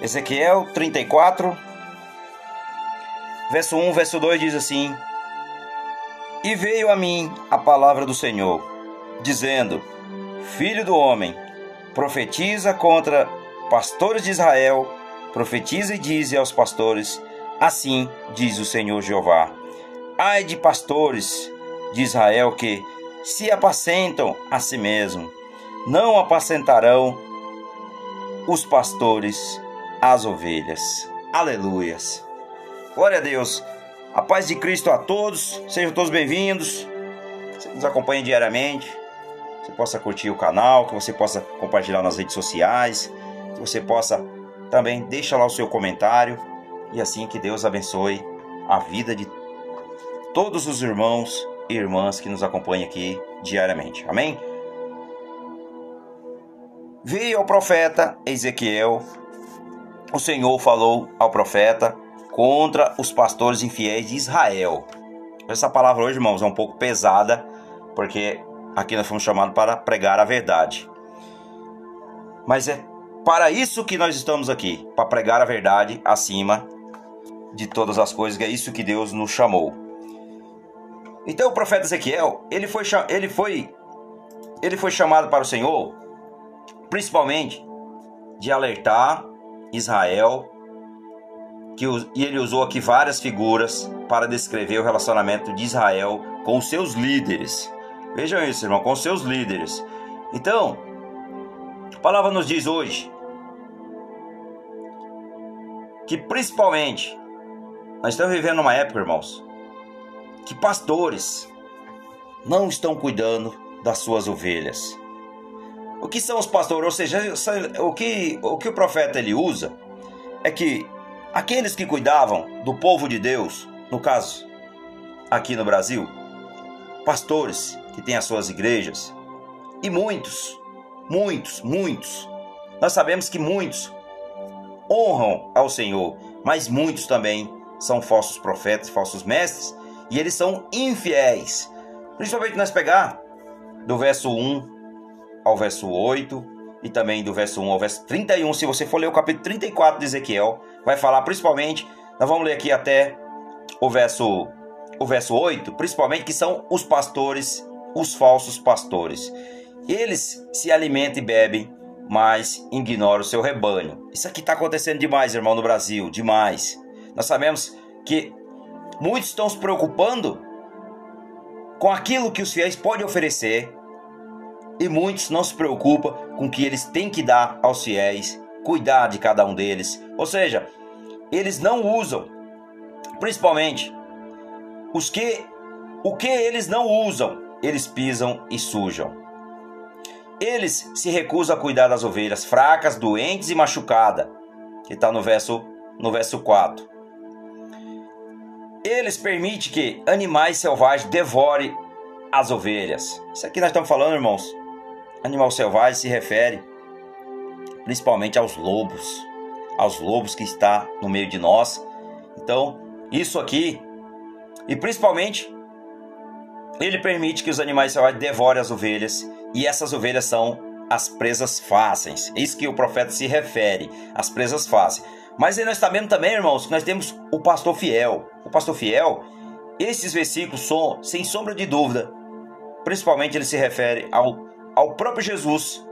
Ezequiel 34, verso 1, verso 2 diz assim: E veio a mim a palavra do Senhor, dizendo: Filho do homem, profetiza contra pastores de Israel, profetiza e dize aos pastores: Assim diz o Senhor Jeová: Ai de pastores de Israel que se apacentam a si mesmo, não apacentarão os pastores as ovelhas. Aleluias. Glória a Deus. A paz de Cristo a todos. Sejam todos bem-vindos. Você nos acompanha diariamente. Você possa curtir o canal, que você possa compartilhar nas redes sociais, que você possa também deixar lá o seu comentário e assim que Deus abençoe a vida de todos os irmãos e irmãs que nos acompanham aqui diariamente. Amém? Veio ao profeta Ezequiel, o Senhor falou ao profeta contra os pastores infiéis de Israel. Essa palavra hoje, irmãos, é um pouco pesada, porque aqui nós fomos chamados para pregar a verdade. Mas é para isso que nós estamos aqui, para pregar a verdade acima de todas as coisas, que é isso que Deus nos chamou. Então o profeta Ezequiel, ele foi, ele foi, ele foi chamado para o Senhor, principalmente de alertar Israel, que, e ele usou aqui várias figuras para descrever o relacionamento de Israel com os seus líderes. Vejam isso, irmão, com os seus líderes. Então, a palavra nos diz hoje que principalmente nós estamos vivendo uma época, irmãos, que pastores não estão cuidando das suas ovelhas. O que são os pastores? Ou seja, o que o, que o profeta ele usa é que aqueles que cuidavam do povo de Deus, no caso aqui no Brasil, pastores que têm as suas igrejas, e muitos, muitos, muitos, nós sabemos que muitos honram ao Senhor, mas muitos também são falsos profetas, falsos mestres, e eles são infiéis. Principalmente nós pegar do verso 1 ao verso 8 e também do verso 1 ao verso 31. Se você for ler o capítulo 34 de Ezequiel, vai falar principalmente, nós vamos ler aqui até o verso o verso 8, principalmente que são os pastores, os falsos pastores. Eles se alimentam e bebem, mas ignoram o seu rebanho. Isso aqui está acontecendo demais, irmão, no Brasil, demais. Nós sabemos que muitos estão se preocupando com aquilo que os fiéis podem oferecer e muitos não se preocupam com o que eles têm que dar aos fiéis, cuidar de cada um deles. Ou seja, eles não usam, principalmente os que o que eles não usam, eles pisam e sujam. Eles se recusam a cuidar das ovelhas fracas, doentes e machucadas, que está no verso no verso 4. Eles permitem que animais selvagens devorem as ovelhas. Isso aqui nós estamos falando, irmãos. Animal selvagem se refere principalmente aos lobos, aos lobos que está no meio de nós. Então, isso aqui e principalmente ele permite que os animais selvagens devorem as ovelhas e essas ovelhas são as presas fáceis. É isso que o profeta se refere, as presas fáceis. Mas aí nós sabemos também, irmãos, que nós temos o pastor fiel. O pastor fiel, esses versículos são, sem sombra de dúvida, principalmente ele se refere ao, ao próprio Jesus,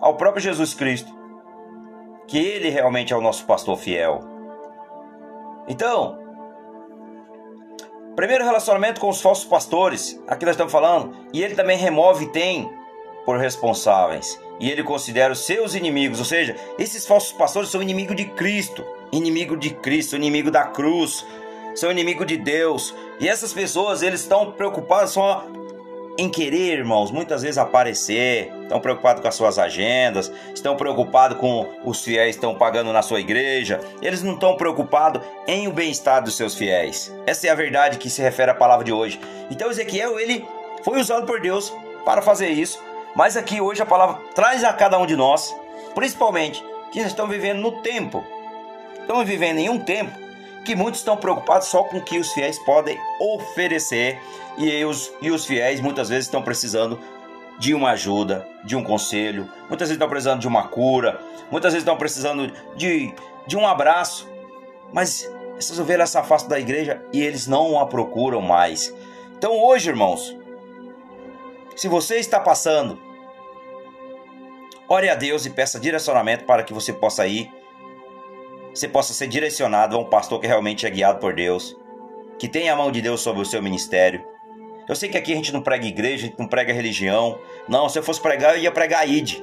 ao próprio Jesus Cristo, que ele realmente é o nosso pastor fiel. Então, primeiro relacionamento com os falsos pastores, aqui nós estamos falando, e ele também remove e tem por responsáveis e ele considera os seus inimigos, ou seja, esses falsos pastores são inimigo de Cristo, inimigo de Cristo, inimigo da cruz, são inimigo de Deus. E essas pessoas, eles estão preocupados só em querer, irmãos, muitas vezes aparecer, estão preocupados com as suas agendas, estão preocupados com os fiéis estão pagando na sua igreja, eles não estão preocupados em o bem-estar dos seus fiéis. Essa é a verdade que se refere à palavra de hoje. Então Ezequiel, ele foi usado por Deus para fazer isso mas aqui hoje a palavra traz a cada um de nós, principalmente que estão vivendo no tempo. Estamos vivendo em um tempo que muitos estão preocupados só com o que os fiéis podem oferecer. E os, e os fiéis muitas vezes estão precisando de uma ajuda, de um conselho, muitas vezes estão precisando de uma cura, muitas vezes estão precisando de, de um abraço, mas essas ovelhas se afastam da igreja e eles não a procuram mais. Então hoje, irmãos, se você está passando, ore a Deus e peça direcionamento para que você possa ir, você possa ser direcionado a um pastor que realmente é guiado por Deus, que tem a mão de Deus sobre o seu ministério. Eu sei que aqui a gente não prega igreja, a gente não prega religião. Não, se eu fosse pregar, eu ia pregar ID.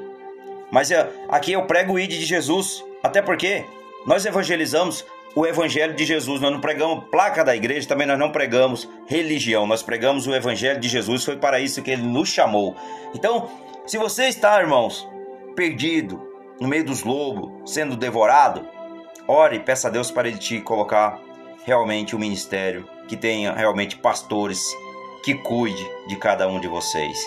Mas eu, aqui eu prego o ID de Jesus. Até porque nós evangelizamos o evangelho de Jesus. Nós não pregamos placa da igreja, também nós não pregamos religião. Nós pregamos o evangelho de Jesus. Foi para isso que ele nos chamou. Então, se você está, irmãos, perdido no meio dos lobos, sendo devorado, ore peça a Deus para ele te colocar realmente um ministério que tenha realmente pastores que cuide de cada um de vocês.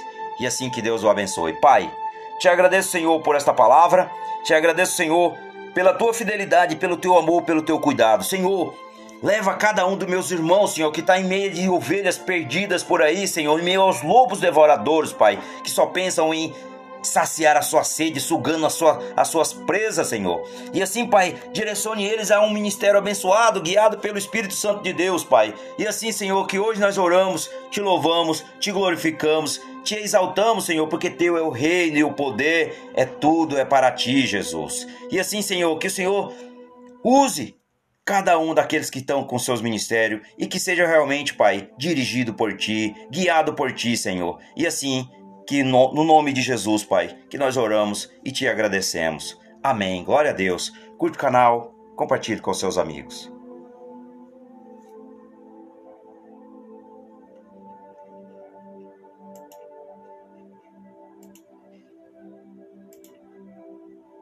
E assim que Deus o abençoe. Pai, te agradeço, Senhor, por esta palavra. Te agradeço, Senhor, pela tua fidelidade, pelo teu amor, pelo teu cuidado. Senhor, leva cada um dos meus irmãos, Senhor, que está em meio de ovelhas perdidas por aí, Senhor, em meio aos lobos devoradores, Pai, que só pensam em saciar a sua sede, sugando a sua, as suas presas, Senhor. E assim, Pai, direcione eles a um ministério abençoado, guiado pelo Espírito Santo de Deus, Pai. E assim, Senhor, que hoje nós oramos, te louvamos, te glorificamos, te exaltamos, Senhor, porque teu é o reino e o poder, é tudo, é para ti, Jesus. E assim, Senhor, que o Senhor use cada um daqueles que estão com seus ministérios e que seja realmente, Pai, dirigido por ti, guiado por ti, Senhor. E assim, que no, no nome de Jesus, Pai, que nós oramos e te agradecemos. Amém. Glória a Deus. Curte o canal, compartilhe com seus amigos.